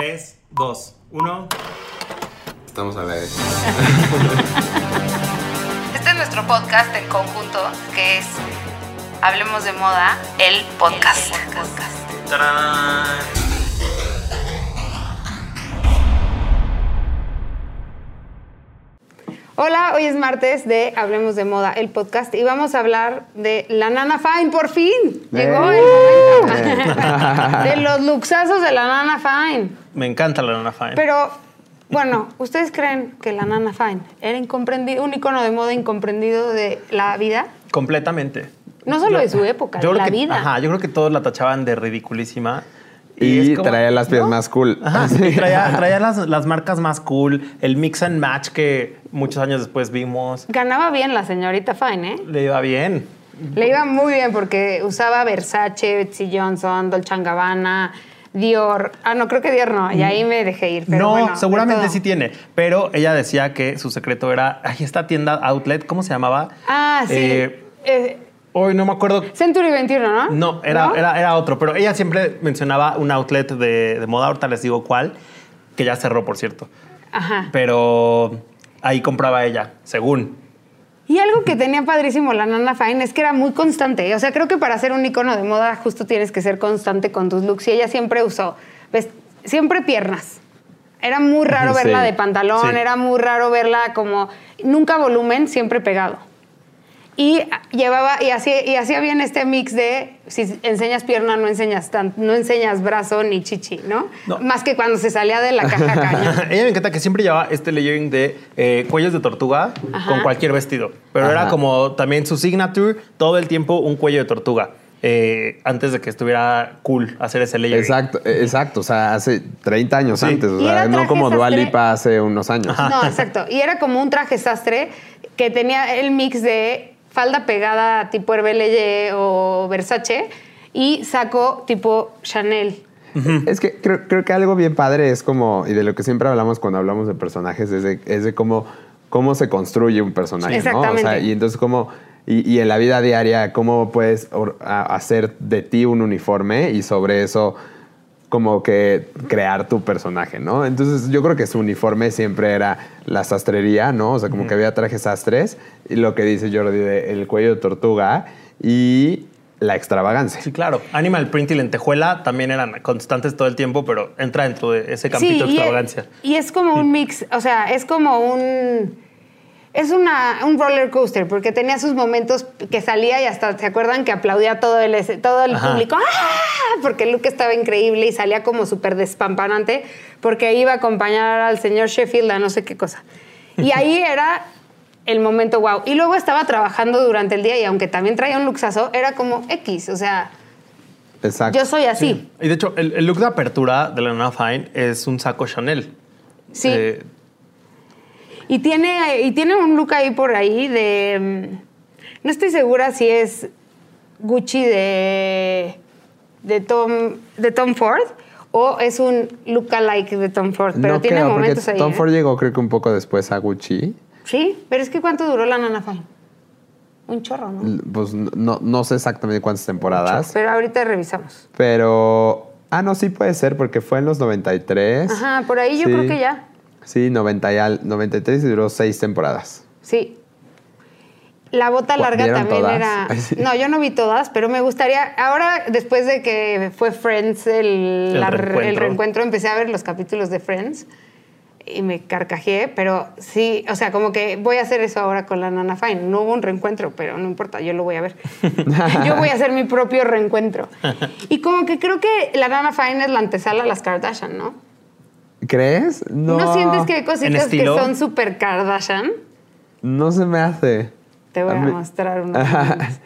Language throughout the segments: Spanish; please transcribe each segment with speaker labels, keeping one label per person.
Speaker 1: 3, 2, 1.
Speaker 2: Estamos a ver.
Speaker 3: Este es nuestro podcast en conjunto, que es Hablemos de Moda, el podcast.
Speaker 4: Hola, hoy es martes de Hablemos de Moda, el podcast, y vamos a hablar de la Nana Fine, por fin. Llegó el momento. de los luxazos de la Nana Fine.
Speaker 1: Me encanta la Nana Fine.
Speaker 4: Pero, bueno, ¿ustedes creen que la Nana Fine era incomprendido, un icono de moda incomprendido de la vida?
Speaker 1: Completamente.
Speaker 4: No solo de su época, de la
Speaker 1: que-
Speaker 4: vida.
Speaker 1: Ajá, yo creo que todos la tachaban de ridiculísima.
Speaker 2: Y,
Speaker 1: como-
Speaker 2: traía las pies
Speaker 1: ¿no?
Speaker 2: más cool.
Speaker 1: Ajá, traía, traía las, las marcas más cool, el mix and match que muchos años después vimos.
Speaker 4: Ganaba bien la señorita Fine, ¿eh?
Speaker 1: Le iba bien.
Speaker 4: Le iba muy bien porque usaba Versace, Betsy Johnson, Dolce Gabbana, Dior. Ah, no, creo que Dior no. Y ahí me dejé ir. Pero
Speaker 1: no,
Speaker 4: bueno,
Speaker 1: seguramente sí tiene. Pero ella decía que su secreto era, ay, esta tienda outlet, ¿cómo se llamaba?
Speaker 4: Ah, sí.
Speaker 1: Eh,
Speaker 4: Eh,
Speaker 1: hoy no me acuerdo.
Speaker 4: Century 21, ¿no?
Speaker 1: No, era, Era, era otro. Pero ella siempre mencionaba un outlet de, de moda. Ahorita les digo cuál, que ya cerró, por cierto.
Speaker 4: Ajá.
Speaker 1: Pero ahí compraba ella, según.
Speaker 4: Y algo que tenía padrísimo la Nana Fine es que era muy constante. O sea, creo que para ser un icono de moda justo tienes que ser constante con tus looks. Y ella siempre usó, ves, siempre piernas. Era muy raro
Speaker 2: Sí.
Speaker 4: verla de pantalón,
Speaker 1: Sí.
Speaker 4: era muy raro verla como, nunca volumen, siempre pegado. Y llevaba, y hacía, y hacía bien este mix de si enseñas pierna, no enseñas tan, no enseñas brazo ni chichi, ¿no?
Speaker 1: No.
Speaker 4: Más que cuando se salía de la caja caña.
Speaker 1: ella me encanta que siempre llevaba este layering de eh, cuellos de tortuga
Speaker 4: Ajá.
Speaker 1: con cualquier vestido. Pero
Speaker 2: Ajá.
Speaker 1: era como también su signature, todo el tiempo un cuello de tortuga. eh, antes de que estuviera cool hacer ese layering.
Speaker 2: Exacto, eh, exacto. O sea, hace 30 años
Speaker 1: Sí.
Speaker 2: antes. O sea, no como Dua
Speaker 4: sastre.
Speaker 2: Lipa hace unos años.
Speaker 4: No, exacto. Y era como un traje sastre que tenía el mix de falda pegada tipo Herbeleye o Versace y saco tipo Chanel.
Speaker 2: Es que creo, creo que algo bien padre es como, y de lo que siempre hablamos cuando hablamos de personajes, es de, es de cómo, cómo se construye un personaje, ¿no? O sea,
Speaker 4: Exactamente.
Speaker 2: y entonces cómo, y, y en la vida diaria, cómo puedes or- a- hacer de ti un uniforme y sobre eso como que crear tu personaje, ¿no? Entonces yo creo que su uniforme siempre era la sastrería, ¿no? O sea, como que había trajes sastres y lo que dice Jordi de el cuello de tortuga y la extravagancia.
Speaker 1: Sí, claro. Animal print y lentejuela también eran constantes todo el tiempo, pero entra dentro de ese campito de
Speaker 4: y,
Speaker 1: extravagancia.
Speaker 4: y es como un mix, o sea, es como un... Es una, un roller coaster, porque tenía sus momentos que salía y hasta, ¿se acuerdan que aplaudía todo el, todo el
Speaker 1: Ajá.
Speaker 4: público? ¡Ah! Porque look estaba increíble y salía como súper despampanante, porque iba a acompañar al señor Sheffield a no sé qué cosa. Y ahí era el momento wow. Y luego estaba trabajando durante el día y aunque también traía un luxazo, era como X, o sea,
Speaker 2: Exacto.
Speaker 4: yo soy así.
Speaker 1: Y de hecho, el, el look de apertura de la Nana Fine es un saco Chanel.
Speaker 4: Sí.
Speaker 1: Eh,
Speaker 4: Y tiene, y tiene un look ahí por ahí de. mm, No estoy segura si es Gucci de, de, Tom, de Tom Ford o es un look-alike de Tom Ford. Pero
Speaker 2: no
Speaker 4: tiene
Speaker 2: creo,
Speaker 4: momentos ahí.
Speaker 2: Tom
Speaker 4: ¿eh?
Speaker 2: Ford llegó creo que un poco después a Gucci.
Speaker 4: Sí, pero es que ¿cuánto duró la Nana Fine? Un chorro, ¿no?
Speaker 2: Pues no, no sé exactamente cuántas temporadas,
Speaker 4: Pero ahorita revisamos.
Speaker 2: pero... Ah, no, sí puede ser, porque fue en los 93.
Speaker 4: Ajá, por ahí yo
Speaker 2: Sí.
Speaker 4: creo que ya.
Speaker 2: Sí, 90 y al- 93 y duró seis temporadas.
Speaker 4: Sí. La bota
Speaker 2: ¿Cu-
Speaker 4: larga también
Speaker 2: todas?
Speaker 4: era. No, yo no vi todas, pero me gustaría. Ahora, después de que fue Friends el,
Speaker 1: El
Speaker 4: la-
Speaker 1: reencuentro.
Speaker 4: el reencuentro, empecé a ver los capítulos de Friends y me carcajeé, pero sí, o sea, como que voy a hacer eso ahora con la Nana Fine. No hubo un reencuentro, pero no importa, yo lo voy a ver. yo voy a hacer mi propio reencuentro. Y como que creo que la Nana Fine es la antesala a las Kardashian, ¿no?
Speaker 2: ¿Crees? No.
Speaker 4: ¿No, sientes que hay cositas que son súper Kardashian?
Speaker 2: No se me hace.
Speaker 4: Te voy a,
Speaker 2: mí-
Speaker 4: mostrar unas.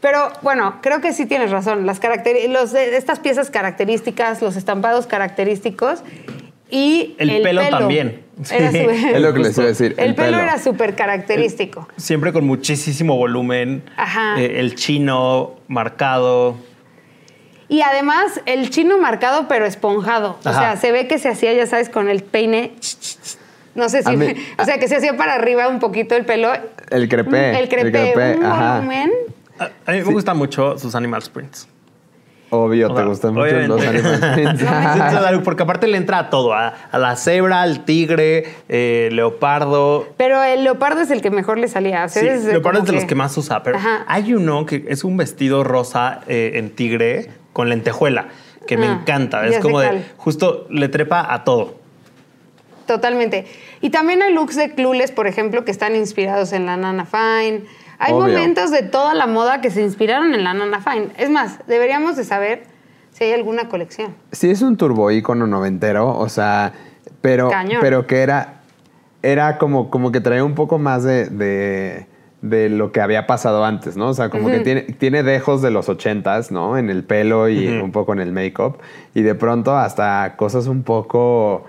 Speaker 4: Pero bueno, creo que sí tienes razón. Las los, estas piezas características, los estampados característicos y
Speaker 1: El pelo también.
Speaker 4: Era
Speaker 1: Sí,
Speaker 4: su-
Speaker 2: Es lo que les iba a decir.
Speaker 4: El, pelo, era súper característico.
Speaker 1: siempre con muchísimo volumen.
Speaker 4: Ajá.
Speaker 1: Eh, el chino marcado.
Speaker 4: Y además, el chino marcado, pero esponjado. O sea, se ve que se hacía, ya sabes, con el peine. No sé si.
Speaker 2: Mí-
Speaker 4: o sea, que se hacía para arriba un poquito el pelo.
Speaker 2: El crepé.
Speaker 4: El crepé, un
Speaker 2: ajá.
Speaker 4: volumen.
Speaker 1: A, mí me gustan mucho sus animal sprints.
Speaker 2: Obvio,
Speaker 1: O
Speaker 2: te gustan mucho los
Speaker 1: obviamente.
Speaker 2: Animal Prints.
Speaker 1: Entonces, algo- porque aparte le entra a todo, a, a la cebra, al tigre, eh, leopardo.
Speaker 4: Pero el leopardo es el que mejor le salía. O sea,
Speaker 1: Sí,
Speaker 4: es
Speaker 1: leopardo es de los que más usa, pero
Speaker 4: Ajá.
Speaker 1: hay uno que es un vestido rosa eh, en tigre con lentejuela, que me
Speaker 4: Ah,
Speaker 1: encanta. Es como de, justo le trepa a todo.
Speaker 4: Totalmente. Y también hay looks de Clueless, por ejemplo, que están inspirados en la Nana Fine. Hay
Speaker 2: Obvio.
Speaker 4: momentos de toda la moda que se inspiraron en la Nana Fine. Es más, deberíamos de saber si hay alguna colección.
Speaker 2: Sí, es un turbo ícono noventero, o sea, pero,
Speaker 4: Cañón.
Speaker 2: pero que era, era como, como que traía un poco más de, de, de lo que había pasado antes, ¿no? O sea, como que tiene, tiene dejos de los ochentas, ¿no? En el pelo y un poco en el make-up. Y de pronto hasta cosas un poco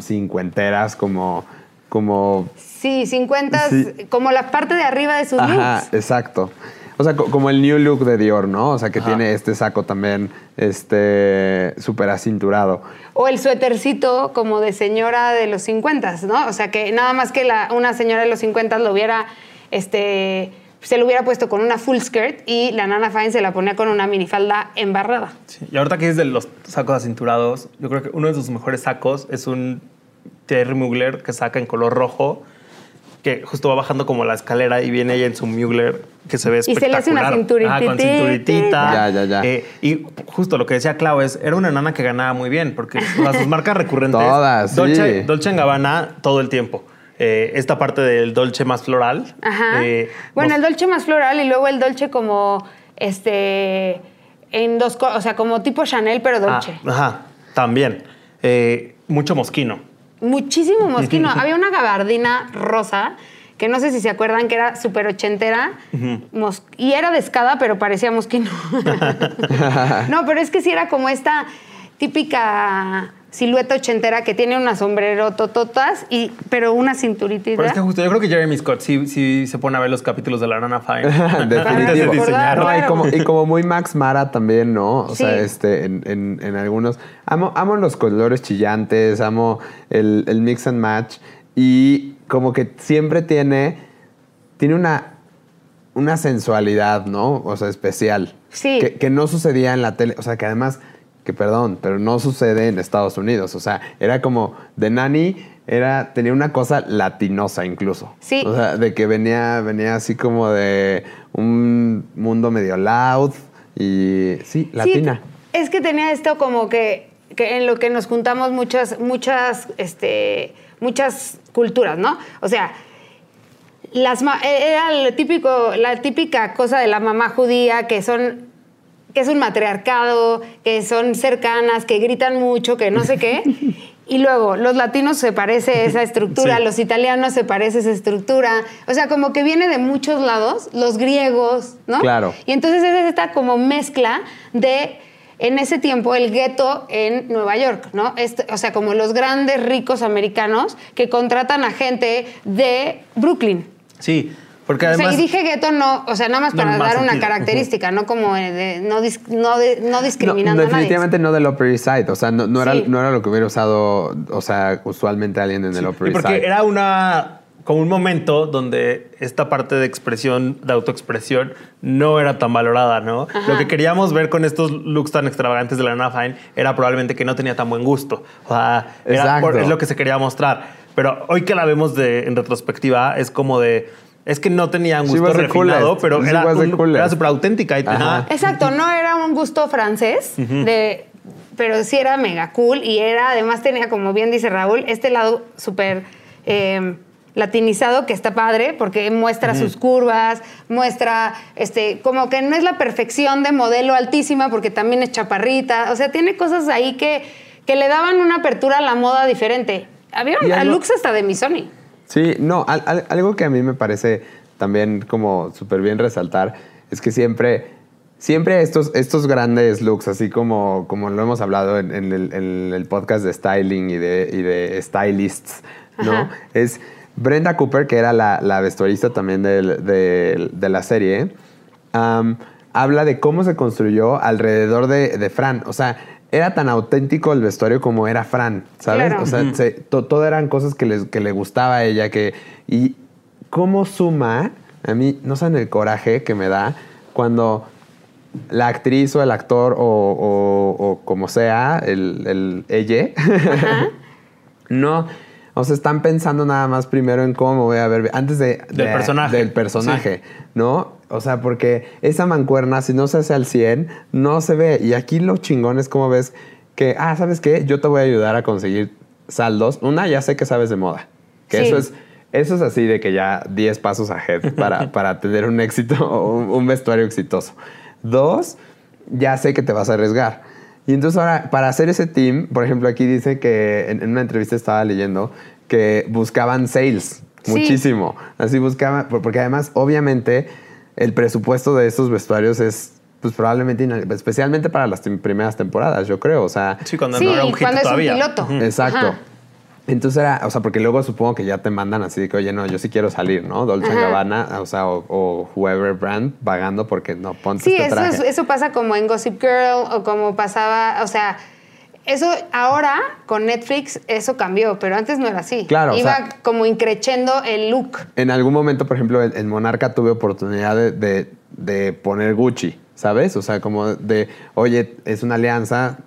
Speaker 2: cincuenteras, como, como
Speaker 4: Sí, 50,
Speaker 2: Sí.
Speaker 4: como la parte de arriba de sus
Speaker 2: Ajá,
Speaker 4: looks.
Speaker 2: exacto. O sea, co- como el new look de Dior, ¿no? O sea, que
Speaker 1: Ajá.
Speaker 2: tiene este saco también, este, súper acinturado.
Speaker 4: O el suétercito como de señora de los 50, ¿no? O sea, que nada más que la- una señora de los 50 lo hubiera, este, se lo hubiera puesto con una full skirt y la Nana Fine se la ponía con una minifalda embarrada.
Speaker 1: Sí, Y ahorita que es de los sacos acinturados, yo creo que uno de sus mejores sacos es un Thierry Mugler que saca en color rojo, que justo va bajando como la escalera y viene ella en su Mugler que se ve
Speaker 4: Y se le hace una
Speaker 1: espectacular.
Speaker 4: cinturitita.
Speaker 1: Ajá, con cinturitita.
Speaker 2: Ya, ya, ya.
Speaker 1: Eh, y justo lo que decía Clau es, era una nana que ganaba muy bien, porque o sea, sus marcas recurrentes,
Speaker 2: Todas, sí.
Speaker 1: Dolce, Dolce Gabbana todo el tiempo. Eh, esta parte del Dolce más floral.
Speaker 4: Ajá.
Speaker 1: eh,
Speaker 4: bueno,
Speaker 1: nos-
Speaker 4: el dolce más floral y luego el dolce como, este, en dos, o sea, como tipo Chanel, pero
Speaker 1: ah,
Speaker 4: dolce.
Speaker 1: ajá, también. Eh, mucho mosquino.
Speaker 4: Muchísimo mosquino. Había una gabardina rosa que no sé si se acuerdan que era súper ochentera y era de escada, pero parecía mosquino. no, pero es que sí era como esta típica silueta ochentera que tiene una sombrero tototas y pero una cinturitita.
Speaker 1: Pero es que justo yo creo que Jeremy Scott sí, sí se pone a ver los capítulos de la Nana Fine.
Speaker 2: Definitivo.
Speaker 1: diseñar.
Speaker 2: No, y, como, y como muy Max Mara también, ¿no? O sea, este, en, en- en algunos. Amo, amo los colores chillantes, amo el, el mix and match. Y como que siempre tiene. Tiene una. Una sensualidad, ¿no? O sea, especial.
Speaker 4: Sí.
Speaker 2: Que, que no sucedía en la tele. O sea, que además. Que perdón, pero no sucede en Estados Unidos. O sea, era como. De Nani era, tenía una cosa latinosa incluso.
Speaker 4: Sí.
Speaker 2: O sea, de que venía, venía así como de un mundo medio loud y sí, latina.
Speaker 4: Sí, es que tenía esto como que, que en lo que nos juntamos muchas, muchas, este, muchas culturas, ¿no? O sea, las ma- era lo típico, la típica cosa de la mamá judía que son que es un matriarcado, que son cercanas, que gritan mucho, que no sé qué. Y luego, los latinos se parece esa estructura,
Speaker 1: Sí.
Speaker 4: los italianos se parece esa estructura. O sea, como que viene de muchos lados, los griegos, ¿no?
Speaker 2: Claro.
Speaker 4: Y entonces es esta como mezcla de, en ese tiempo, el gueto en Nueva York, ¿no? Este- o sea, como los grandes ricos americanos que contratan a gente de Brooklyn.
Speaker 1: Sí, porque
Speaker 4: O sea,
Speaker 1: además...
Speaker 4: y dije gueto no, o sea, nada más
Speaker 1: No,
Speaker 4: para
Speaker 1: más
Speaker 4: dar una
Speaker 1: sentido.
Speaker 4: característica, no como de, no, dis- no, de- no
Speaker 2: No,
Speaker 4: discriminando a nadie.
Speaker 2: definitivamente no del Upper East Side. O sea, no, no era,
Speaker 4: Sí.
Speaker 2: no era lo que hubiera usado, o sea, usualmente alguien en el Upper East
Speaker 1: porque
Speaker 2: Side.
Speaker 1: era una como un momento donde esta parte de expresión, de autoexpresión, no era tan valorada, ¿no? Lo que queríamos ver con estos looks tan extravagantes de la Nana Fine era probablemente que no tenía tan buen gusto. O sea, era por- es lo que se quería mostrar. Pero hoy que la vemos de, en retrospectiva, es como de... Es que no tenía un gusto refinado,
Speaker 2: coolest.
Speaker 1: pero era, un- era súper auténtica.
Speaker 2: Ajá.
Speaker 4: Exacto, no era un gusto francés, de, pero sí era mega cool y era, además tenía, como bien dice Raúl, este lado súper eh, latinizado que está padre porque muestra sus curvas, muestra, este, como que no es la perfección de modelo altísima porque también es chaparrita, o sea, tiene cosas ahí que, que le daban una apertura a la moda diferente. Había
Speaker 2: algo-
Speaker 4: looks hasta de Missoni.
Speaker 2: Sí, no, al- al- algo que a mí me parece también como súper bien resaltar es que siempre, siempre estos, estos grandes looks, así como, como lo hemos hablado en, en el, en el podcast de styling y de, y de stylists, ¿no?
Speaker 4: Ajá.
Speaker 2: Es Brenda Cooper, que era la, la vestuarista también del- de la serie, habla de cómo se construyó alrededor de, de Fran. O sea, era tan auténtico el vestuario como era Fran, ¿sabes?
Speaker 4: Claro.
Speaker 2: O sea, se- to- todo eran cosas que, les- que le gustaba a ella. Que, y cómo suma, a mí, no saben el coraje que me da cuando la actriz o el actor o, o- o como sea, el, el ella, no, o sea, están pensando nada más primero en cómo me voy a ver antes de,
Speaker 1: Del
Speaker 2: de-
Speaker 1: personaje.
Speaker 2: Del personaje, ¿no? O sea, porque esa mancuerna, si no se hace al 100, no se ve. Y aquí lo chingón es como ves que, ah, ¿sabes qué? Yo te voy a ayudar a conseguir saldos. Una, ya sé que sabes de moda. Que
Speaker 4: Sí.
Speaker 2: eso es eso es así de que ya 10 pasos ahead para, para tener un éxito o un, un vestuario exitoso. Dos, ya sé que te vas a arriesgar. Y entonces ahora, para hacer ese team, por ejemplo, aquí dice que en, en una entrevista estaba leyendo que buscaban sales
Speaker 4: Sí.
Speaker 2: muchísimo. Así buscaban, por- porque además, obviamente, el presupuesto de estos vestuarios es, pues probablemente, especialmente para las primeras temporadas, yo creo. O sea,
Speaker 1: Sí, cuando
Speaker 4: Sí,
Speaker 1: no era un hit
Speaker 4: cuando es un
Speaker 1: todavía.
Speaker 4: piloto.
Speaker 2: Exacto.
Speaker 4: Ajá.
Speaker 2: Entonces era, o sea, porque luego supongo que ya te mandan así de que, oye, no, yo sí quiero salir, ¿no? Dolce
Speaker 4: Ajá.
Speaker 2: Gabbana, o sea, o, o whoever brand pagando porque no, ponte
Speaker 4: Sí,
Speaker 2: este
Speaker 4: eso,
Speaker 2: traje.
Speaker 4: es- eso pasa como en Gossip Girl o como pasaba, o sea, eso ahora con Netflix eso cambió, pero antes no era así.
Speaker 2: Claro, o
Speaker 4: Iba
Speaker 2: sea-
Speaker 4: como increchendo el look.
Speaker 2: En algún momento, por ejemplo, en, en Monarca tuve oportunidad de, de- de poner Gucci, ¿sabes? O sea, como de, oye, es una alianza,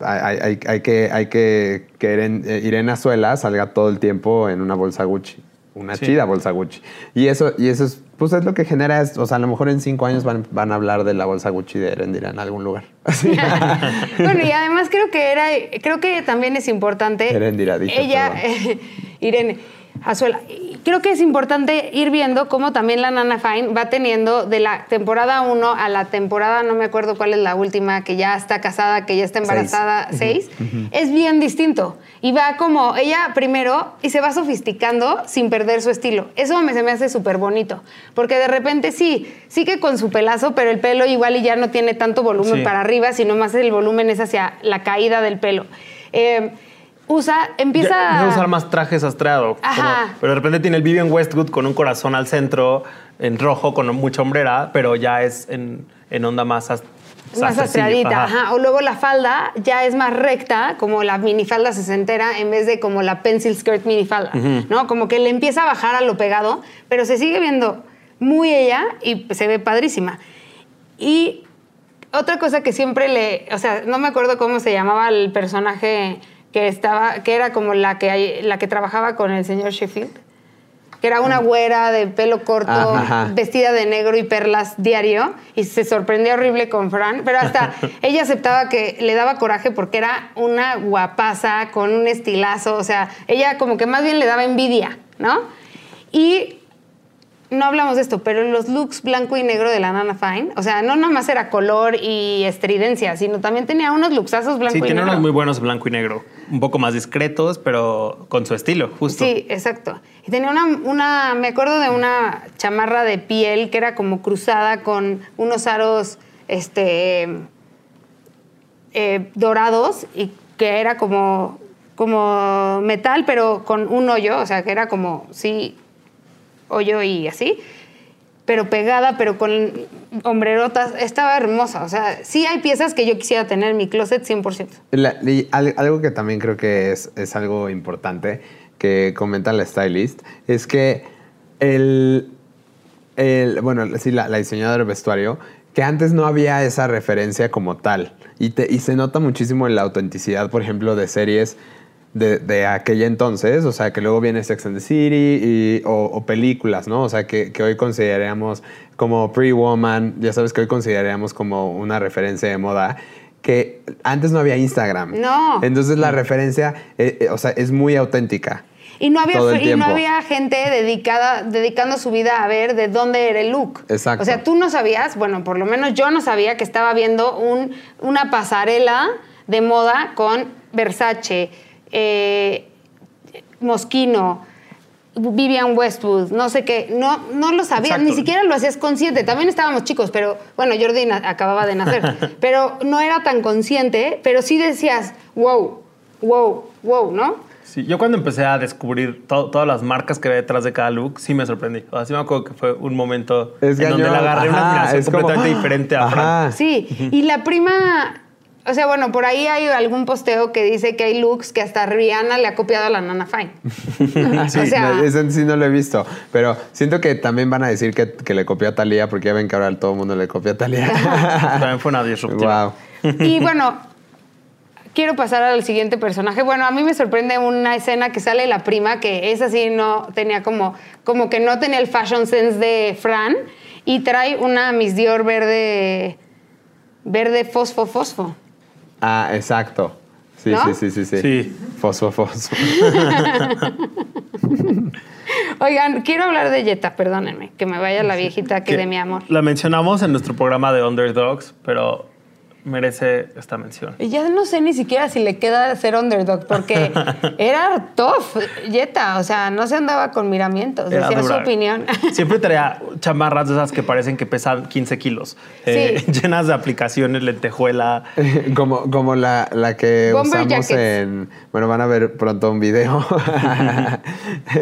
Speaker 2: hay, hay- hay- que, hay que que Irene, eh, Irene Azuela salga todo el tiempo en una bolsa Gucci. Una
Speaker 1: Sí.
Speaker 2: chida bolsa Gucci. Y eso, y eso es, pues es lo que genera, es, o sea, a lo mejor en cinco años van, van a hablar de la bolsa Gucci de Erendira en algún lugar.
Speaker 4: Bueno, y además creo que era, creo que también es importante.
Speaker 2: Erendira, dije,
Speaker 4: Ella. Irene Azuela. Creo que es importante ir viendo cómo también la Nana Fine va teniendo de la temporada 1 a la temporada, no me acuerdo cuál es la última, que ya está casada, que ya está embarazada, 6. Es bien distinto. Y va como ella primero y se va sofisticando sin perder su estilo. Eso me, se me hace súper bonito. Porque de repente sí, sí que con su pelazo, pero el pelo igual y ya no tiene tanto volumen
Speaker 1: Sí.
Speaker 4: para arriba, sino más el volumen es hacia la caída del pelo. Eh, usa, empieza
Speaker 1: Ya, empieza a usar más trajes astreado.
Speaker 4: Ajá.
Speaker 1: como- pero de repente tiene el Vivian Westwood con un corazón al centro, en rojo, con mucha hombrera, pero ya es en, en onda más as-
Speaker 4: más astreadita,
Speaker 1: Ajá.
Speaker 4: ajá. O luego la falda ya es más recta, como la minifalda sesentera, en vez de como la pencil skirt minifalda, ¿no? Como que le empieza a bajar a lo pegado, pero se sigue viendo muy ella y se ve padrísima. Y otra cosa que siempre le, o sea, no me acuerdo cómo se llamaba el personaje que estaba, que era como la que, la que trabajaba con el señor Sheffield, que era una güera de pelo corto,
Speaker 2: Ajá, ajá.
Speaker 4: vestida de negro y perlas diario, y se sorprendió horrible con Fran, pero hasta ella aceptaba que le daba coraje porque era una guapaza con un estilazo, o sea, ella como que más bien le daba envidia, ¿no? Y no hablamos de esto, pero los looks blanco y negro de la Nana Fine, o sea, no nomás era color y estridencia, sino también tenía unos luxazos blanco
Speaker 1: Sí,
Speaker 4: y
Speaker 1: tiene
Speaker 4: negro.
Speaker 1: unos muy buenos blanco y negro. Un poco más discretos, pero con su estilo, justo.
Speaker 4: Sí, exacto. Y tenía una, una, me acuerdo de una chamarra de piel que era como cruzada con unos aros, este, eh, dorados y que era como, como metal, pero con un hoyo, o sea, que era como, sí, hoyo y así, pero pegada, pero con hombrerotas. Estaba hermosa. O sea, sí hay piezas que yo quisiera tener en mi closet 100%.
Speaker 2: La- algo que también creo que es, es algo importante que comenta la stylist es que el, el bueno, sí, la, diseñadora del vestuario, que antes no había esa referencia como tal. Y, te- y se nota muchísimo en la autenticidad, por ejemplo, de series de, de aquella entonces, o sea, que luego viene Sex and the City y- o, o películas, ¿no? O sea, que, que hoy consideraríamos como Pre-Woman, ya sabes que hoy consideraríamos como una referencia de moda, que antes no había Instagram.
Speaker 4: No.
Speaker 2: Entonces la referencia, eh, eh, o sea, es muy auténtica.
Speaker 4: Y no había, y no había gente dedicada, dedicando su vida a ver de dónde era el look.
Speaker 2: Exacto.
Speaker 4: O sea, tú no sabías, bueno, por lo menos yo no sabía que estaba viendo un, una pasarela de moda con Versace, eh, Moschino, Vivian Westwood, no sé qué. No, no lo sabía,
Speaker 1: Exacto.
Speaker 4: ni siquiera lo hacías consciente. También estábamos chicos, pero bueno, Jordi acababa de nacer. pero no era tan consciente, pero sí decías, wow, wow, wow, ¿no?
Speaker 1: Sí, yo cuando empecé a descubrir to- todas las marcas que había detrás de cada look, sí me sorprendí. O sea, sí me acuerdo que fue un momento
Speaker 2: Es
Speaker 1: en donde
Speaker 2: cañón.
Speaker 1: le agarré una
Speaker 2: Ajá,
Speaker 1: admiración
Speaker 2: es como,
Speaker 1: completamente
Speaker 2: ¡ah!
Speaker 1: diferente a
Speaker 2: Ajá.
Speaker 1: Fran.
Speaker 4: Sí, y la prima, O sea, bueno, por ahí hay algún posteo que dice que hay looks que hasta Rihanna le ha copiado a la Nana Fine.
Speaker 2: Sí,
Speaker 4: o sea,
Speaker 2: no, ese sí no lo he visto. Pero siento que también van a decir que, que le copió a Talía, porque ya ven que ahora todo el mundo le copia a Talía.
Speaker 1: También fue una disruptiva.
Speaker 2: wow.
Speaker 4: Y bueno, quiero pasar al siguiente personaje. Bueno, a mí me sorprende una escena que sale la prima, que esa sí no tenía como, como que no tenía el fashion sense de Fran, y trae una Miss Dior verde, verde fosfo, fosfo.
Speaker 2: Ah, exacto. Sí,
Speaker 4: ¿No?
Speaker 2: sí, sí, sí, sí.
Speaker 1: Sí.
Speaker 2: Fosfo, fosfo.
Speaker 4: Oigan, quiero hablar de Jetta, perdónenme, que me vaya la viejita que
Speaker 1: Que
Speaker 4: de mi amor.
Speaker 1: La mencionamos en nuestro programa de Underdogs, pero merece esta mención.
Speaker 4: Y Ya no sé ni siquiera si le queda ser underdog, porque era tough, Jetta, o sea, no se andaba con miramientos,
Speaker 1: Era
Speaker 4: decía su
Speaker 1: dura.
Speaker 4: opinión.
Speaker 1: Siempre traía chamarras de esas que parecen que pesan 15 kilos, eh, llenas de aplicaciones, lentejuela.
Speaker 2: como, como la, la que
Speaker 4: Bomber
Speaker 2: usamos
Speaker 4: jackets.
Speaker 2: en. Bueno, van a ver pronto un video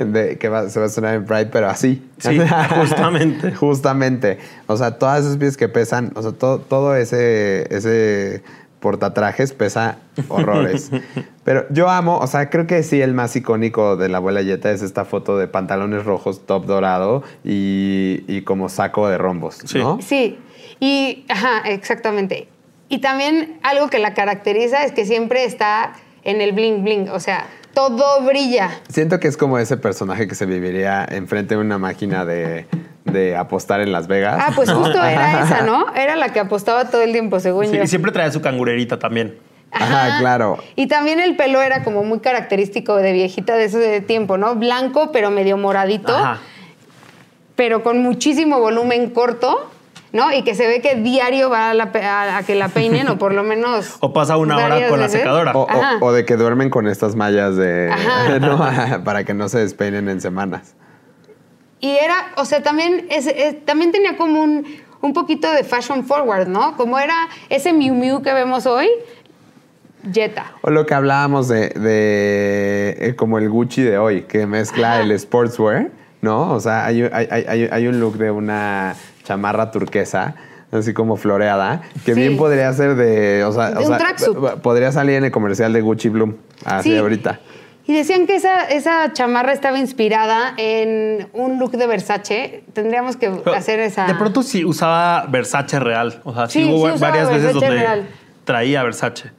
Speaker 2: de, que va- se va a sonar en Pride, pero así.
Speaker 1: Sí, justamente.
Speaker 2: Justamente. O sea, todas esas piezas que pesan, o sea, todo, todo ese, ese portatrajes pesa horrores. Pero yo amo, o sea, creo que sí, el más icónico de la abuela Yeta es esta foto de pantalones rojos, top dorado y, y como saco de rombos,
Speaker 1: Sí.
Speaker 2: ¿no?
Speaker 4: Sí, y, ajá, exactamente. Y también algo que la caracteriza es que siempre está en el bling bling, o sea, todo brilla.
Speaker 2: Siento que es como ese personaje que se viviría enfrente de una máquina de, de apostar en Las Vegas.
Speaker 4: Ah, pues justo era esa, ¿no? Era la que apostaba todo el tiempo, según
Speaker 1: Sí,
Speaker 4: yo.
Speaker 1: y siempre traía su cangurerita también.
Speaker 2: Ajá, claro.
Speaker 4: Y también el pelo era como muy característico de viejita de ese tiempo, ¿no? Blanco, pero medio moradito,
Speaker 1: Ajá.
Speaker 4: pero con muchísimo volumen corto, ¿no? Y que se ve que diario va a, la pe- a- a que la peinen, o por lo menos.
Speaker 1: O pasa una hora con la secadora.
Speaker 2: O, o-
Speaker 4: Ajá.
Speaker 2: o de que duermen con estas mallas de.
Speaker 4: Ajá.
Speaker 2: ¿no? Para que no se despeinen en semanas.
Speaker 4: Y era, o sea, también, es- es- también tenía como un, un poquito de fashion forward, ¿no? Como era ese Miu Miu que vemos hoy, Jetta.
Speaker 2: O lo que hablábamos de, de, eh, como el Gucci de hoy, que mezcla el sportswear, ¿no? O sea, hay- hay- hay- hay un look de una chamarra turquesa, así como floreada, que
Speaker 4: Sí.
Speaker 2: bien podría ser de, o sea,
Speaker 4: De
Speaker 2: o
Speaker 4: un
Speaker 2: sea,
Speaker 4: tracksuit.
Speaker 2: p- podría salir en el comercial de Gucci Bloom, así
Speaker 4: Sí.
Speaker 2: ahorita.
Speaker 4: Y decían que esa, esa chamarra estaba inspirada en un look de Versace. Tendríamos que
Speaker 1: Pero
Speaker 4: hacer esa.
Speaker 1: De pronto sí usaba Versace real. O sea, sí,
Speaker 4: Sí,
Speaker 1: hubo
Speaker 4: sí
Speaker 1: varias veces
Speaker 4: Versace
Speaker 1: donde
Speaker 4: real.
Speaker 1: traía Versace.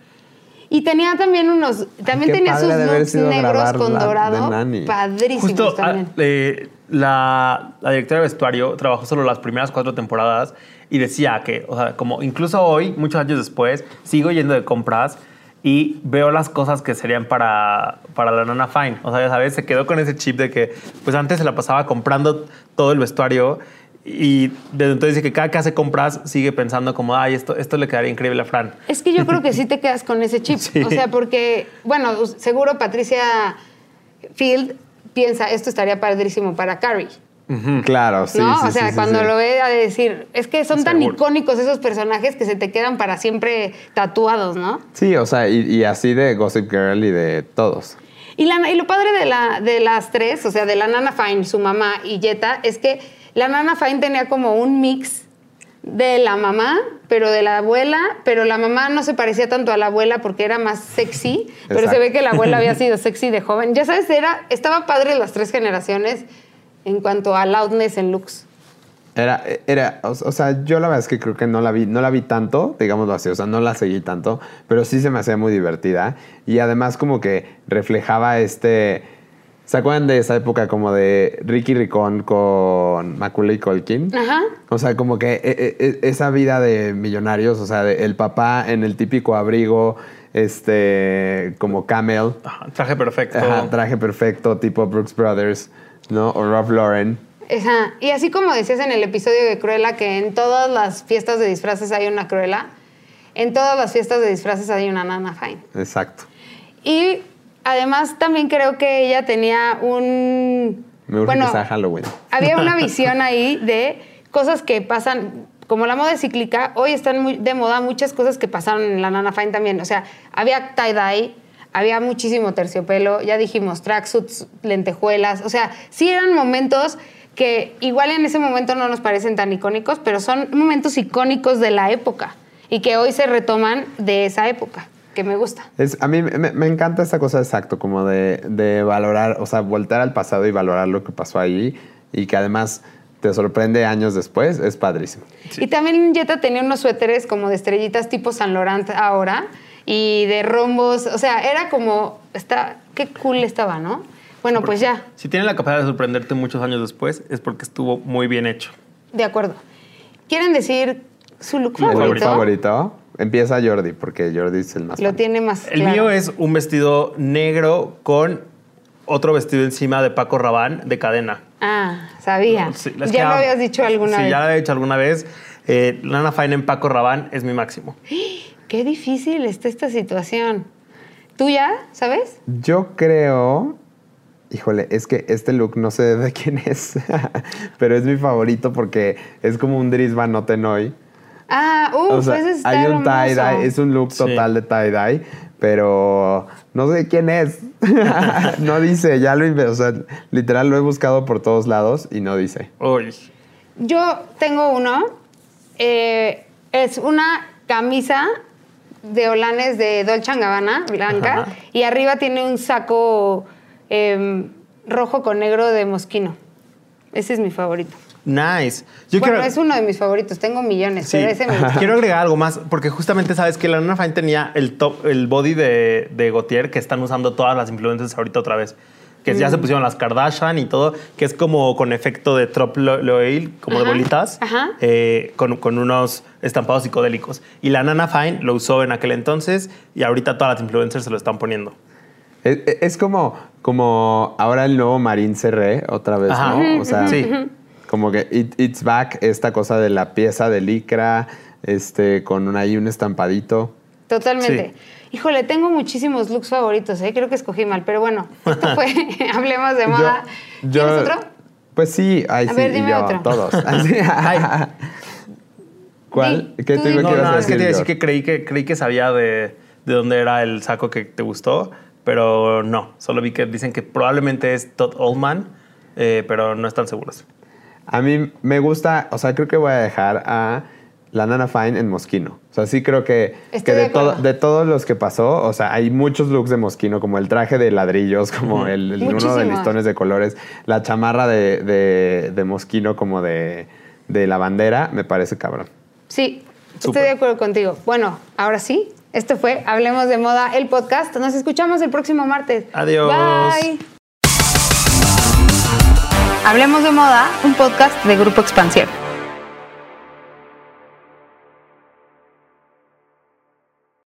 Speaker 4: Y tenía también unos. También tenía sus looks negros con
Speaker 2: la-
Speaker 4: dorado. Padrísimos
Speaker 1: Justo ah,
Speaker 4: también.
Speaker 1: eh, la, la directora de vestuario trabajó solo las primeras cuatro temporadas y decía que, o sea, como incluso hoy, muchos años después, sigo yendo de compras y veo las cosas que serían para, para la nana Fine. O sea, ya sabes, se quedó con ese chip de que, pues antes se la pasaba comprando todo el vestuario y desde entonces dice que cada que hace compras sigue pensando como, ay, esto, esto le quedaría increíble a Fran.
Speaker 4: Es que yo creo que sí te quedas con ese chip.
Speaker 1: Sí.
Speaker 4: O sea, porque, bueno, seguro Patricia Field piensa, esto estaría padrísimo para Carrie.
Speaker 2: Claro, sí.
Speaker 4: ¿No?
Speaker 2: sí,
Speaker 4: o sea,
Speaker 2: sí,
Speaker 4: cuando lo ve a decir, es que son tan icónicos esos personajes que se te quedan para siempre tatuados, ¿no?
Speaker 2: Sí, o sea, y, y así de Gossip Girl y de todos.
Speaker 4: Y, la- y lo padre de, la, de las tres, o sea, de la Nana Fine, su mamá y Jetta, es que la Nana Fine tenía como un mix de la mamá, pero de la abuela, pero la mamá no se parecía tanto a la abuela porque era más sexy, pero se ve que la abuela había sido sexy de joven. Ya sabes, era, estaba padre las tres generaciones en cuanto a loudness en looks.
Speaker 2: Era, era, o, o sea, yo la verdad es que creo que no la vi, no la vi tanto, digámoslo así, o sea, no la seguí tanto, pero sí se me hacía muy divertida y además como que reflejaba este, ¿se acuerdan de esa época como de Ricky Ricón con Macaulay Culkin?
Speaker 4: Ajá.
Speaker 2: O sea, como que e- e- e- esa vida de millonarios, o sea, de el papá en el típico abrigo, este, como camel,
Speaker 1: Ajá, traje perfecto.
Speaker 2: ajá, traje perfecto, tipo Brooks Brothers, ¿no? O Ralph Lauren.
Speaker 4: Ajá. Y así como decías en el episodio de Cruella, que en todas las fiestas de disfraces hay una Cruella, en todas las fiestas de disfraces hay una Nana Fine.
Speaker 2: Exacto.
Speaker 4: Y además también creo que ella tenía un...
Speaker 2: Me urge
Speaker 4: bueno,
Speaker 2: que sea Halloween.
Speaker 4: había una visión ahí de cosas que pasan, como la moda es cíclica, hoy están muy de moda muchas cosas que pasaron en la Nana Fine también. O sea, había tie-dye, había muchísimo terciopelo, ya dijimos, tracksuits, lentejuelas. O sea, sí eran momentos que igual en ese momento no nos parecen tan icónicos, pero son momentos icónicos de la época. y que hoy se retoman de esa época, que me gusta.
Speaker 2: Es, a mí me, me encanta esta cosa exacto, como de, de valorar, o sea, voltar al pasado y valorar lo que pasó ahí y que además te sorprende años después, es padrísimo.
Speaker 4: Y también Jetta tenía unos suéteres como de estrellitas tipo San Laurent ahora y de rombos, o sea, era como, está, qué cool estaba, ¿no? Bueno, pues ya,
Speaker 1: Si tiene la capacidad de sorprenderte muchos años después, es porque estuvo muy bien hecho.
Speaker 4: de acuerdo. ¿Quieren decir su look
Speaker 2: ¿El
Speaker 4: favorito?
Speaker 2: favorito? Empieza Jordi, porque Jordi es el más
Speaker 4: Lo
Speaker 2: fan.
Speaker 4: tiene más
Speaker 1: El
Speaker 4: claro.
Speaker 1: mío es un vestido negro con otro vestido encima de Paco Rabanne de cadena.
Speaker 4: Ah, sabía.
Speaker 1: Sí,
Speaker 4: ya lo habías dicho alguna
Speaker 1: sí,
Speaker 4: vez.
Speaker 1: ya lo había dicho alguna vez. Eh, Lana Fine en Paco Rabanne es mi máximo.
Speaker 4: Qué difícil está esta situación. ¿Tú ya sabes?
Speaker 2: Yo creo. Híjole, es que este look no sé de quién es, pero es mi favorito porque es como un Dries Van Noten hoy.
Speaker 4: Ah, uh,
Speaker 2: o sea,
Speaker 4: pues está
Speaker 2: hay un tie-dye, es un look
Speaker 1: Sí.
Speaker 2: total de tie-dye, pero no sé quién es. no dice, ya lo o sea, literal lo he buscado por todos lados y no dice.
Speaker 1: Uy.
Speaker 4: Yo tengo uno. eh, es una camisa de holanes de Dolce Gabbana, blanca,
Speaker 1: Ajá.
Speaker 4: y arriba tiene un saco em, rojo con negro de mosquino. Ese es mi favorito.
Speaker 1: Nice. Yo
Speaker 4: bueno,
Speaker 1: quiero,
Speaker 4: es uno de mis favoritos. Tengo millones,
Speaker 1: Sí.
Speaker 4: pero ese me gusta.
Speaker 1: Quiero agregar algo más, porque justamente sabes que la Nana Fine tenía el top, el body de, de Gautier que están usando todas las influencers ahorita otra vez. Que ya
Speaker 4: Mm.
Speaker 1: se pusieron las Kardashian y todo, que es como con efecto de trop lo- loeil, como de
Speaker 4: Ajá,
Speaker 1: bolitas,
Speaker 4: ajá.
Speaker 1: eh, con, con unos estampados psicodélicos. Y la Nana Fine lo usó en aquel entonces y ahorita todas las influencers se lo están poniendo.
Speaker 2: Es, es como, como ahora el nuevo Marín Serré, otra vez,
Speaker 1: Ajá.
Speaker 2: ¿no? O sea,
Speaker 1: Sí.
Speaker 2: Como que it- it's back, esta cosa de la pieza de licra, este, con un, ahí un estampadito.
Speaker 4: Totalmente.
Speaker 1: Sí.
Speaker 4: Híjole, tengo muchísimos looks favoritos, ¿eh? Creo que escogí mal, pero bueno, esto fue Hablemos de Moda.
Speaker 2: Yo-
Speaker 4: ¿Tienes
Speaker 2: yo-
Speaker 4: otro?
Speaker 2: Pues sí, ay,
Speaker 4: A
Speaker 2: sí,
Speaker 4: ver,
Speaker 2: y
Speaker 4: dime
Speaker 2: yo,
Speaker 4: otro.
Speaker 2: todos. Así. ¿Cuál? ¿Qué te
Speaker 4: di.
Speaker 2: iba
Speaker 1: No,
Speaker 2: que ibas
Speaker 1: no,
Speaker 2: a
Speaker 1: es que te
Speaker 2: decir,
Speaker 1: iba a decir que creí que, creí que sabía de, de dónde era el saco que te gustó, pero no. Solo vi que dicen que probablemente es Todd Oldman, eh, pero no están seguros.
Speaker 2: A mí me gusta, o sea, creo que voy a dejar a la Nana Fine en Mosquino. O sea, sí creo que, que
Speaker 4: de
Speaker 2: de, todo-
Speaker 4: acuerdo.
Speaker 2: de todos los que pasó, o sea, hay muchos looks de Mosquino, como el traje de ladrillos, como el, el- uno de listones de colores, la chamarra de, de- de Mosquino como de, de la bandera, me parece cabrón.
Speaker 4: Sí, estoy de acuerdo contigo. Bueno, ahora sí, esto fue Hablemos de Moda, el podcast. Nos escuchamos el próximo martes.
Speaker 1: Adiós.
Speaker 4: Bye. Hablemos de Moda, un podcast de Grupo Expansión.